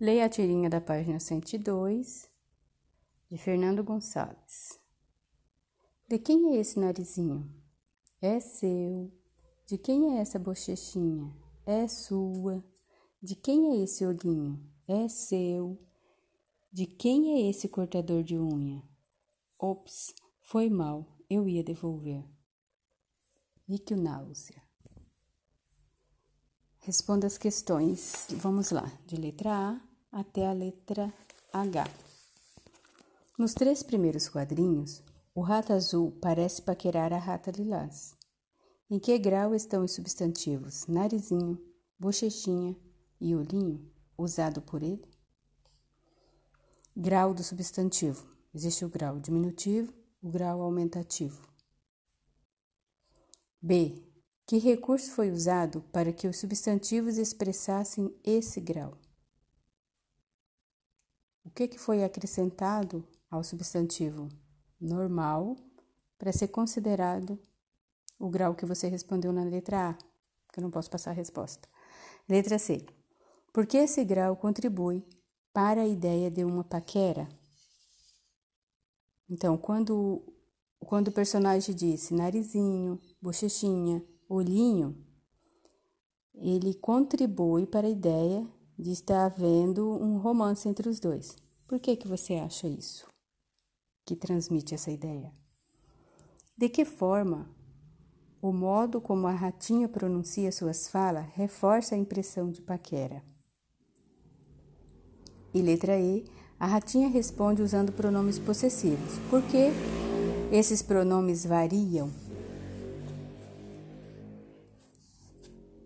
Leia a tirinha da página 102, de Fernando Gonçalves. De quem é esse narizinho? É seu. De quem é essa bochechinha? É sua. De quem é esse olhinho? É seu. De quem é esse cortador de unha? Ops, foi mal, eu ia devolver. Níquel náusea. Responda as questões. Vamos lá, de letra A até a letra H. Nos três primeiros quadrinhos, o rato azul parece paquerar a rata lilás. Em que grau estão os substantivos narizinho, bochechinha e olhinho usado por ele? Grau do substantivo. Existe o grau diminutivo, o grau aumentativo. B. Que recurso foi usado para que os substantivos expressassem esse grau? O que, que foi acrescentado ao substantivo normal para ser considerado o grau que você respondeu na letra A, que eu não posso passar a resposta. Letra C. Por que esse grau contribui para a ideia de uma paquera? Então, quando, quando o personagem disse narizinho, bochechinha, olhinho, ele contribui para a ideia de estar havendo um romance entre os dois. Por que, que você acha isso? Que transmite essa ideia? De que forma o modo como a ratinha pronuncia suas falas reforça a impressão de paquera? E letra E, a ratinha responde usando pronomes possessivos. Por que esses pronomes variam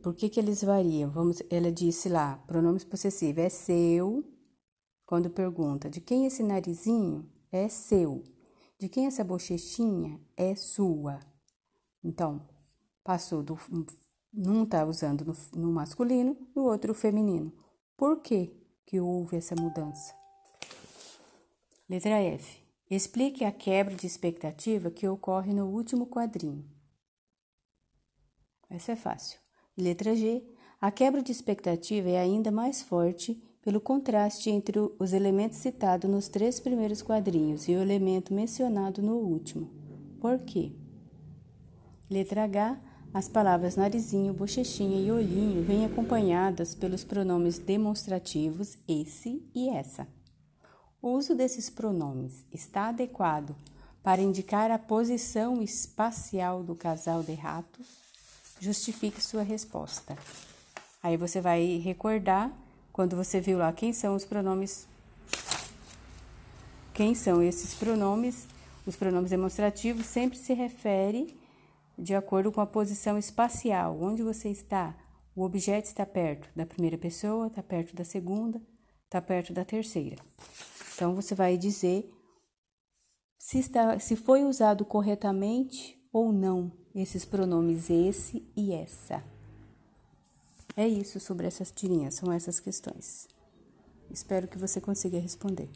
Por que, que eles variam? Vamos, ela disse lá, pronomes possessivos é seu. Quando pergunta de quem esse narizinho, é seu. De quem essa bochechinha, é sua. Então, passou do. Num está usando no, no masculino, no outro feminino. Por que, que houve essa mudança? Letra F. Explique a quebra de expectativa que ocorre no último quadrinho. Essa é fácil. Letra G. A quebra de expectativa é ainda mais forte pelo contraste entre os elementos citados nos três primeiros quadrinhos e o elemento mencionado no último. Por quê? Letra H. As palavras narizinho, bochechinha e olhinho vêm acompanhadas pelos pronomes demonstrativos esse e essa. O uso desses pronomes está adequado para indicar a posição espacial do casal de ratos? Justifique sua resposta. Aí você vai recordar quando você viu lá quem são os pronomes. Quem são esses pronomes? Os pronomes demonstrativos sempre se refere de acordo com a posição espacial, onde você está. O objeto está perto da primeira pessoa, está perto da segunda, está perto da terceira. Então você vai dizer se, está, se foi usado corretamente ou não esses pronomes esse e essa. É isso sobre essas tirinhas, são essas questões. Espero que você consiga responder.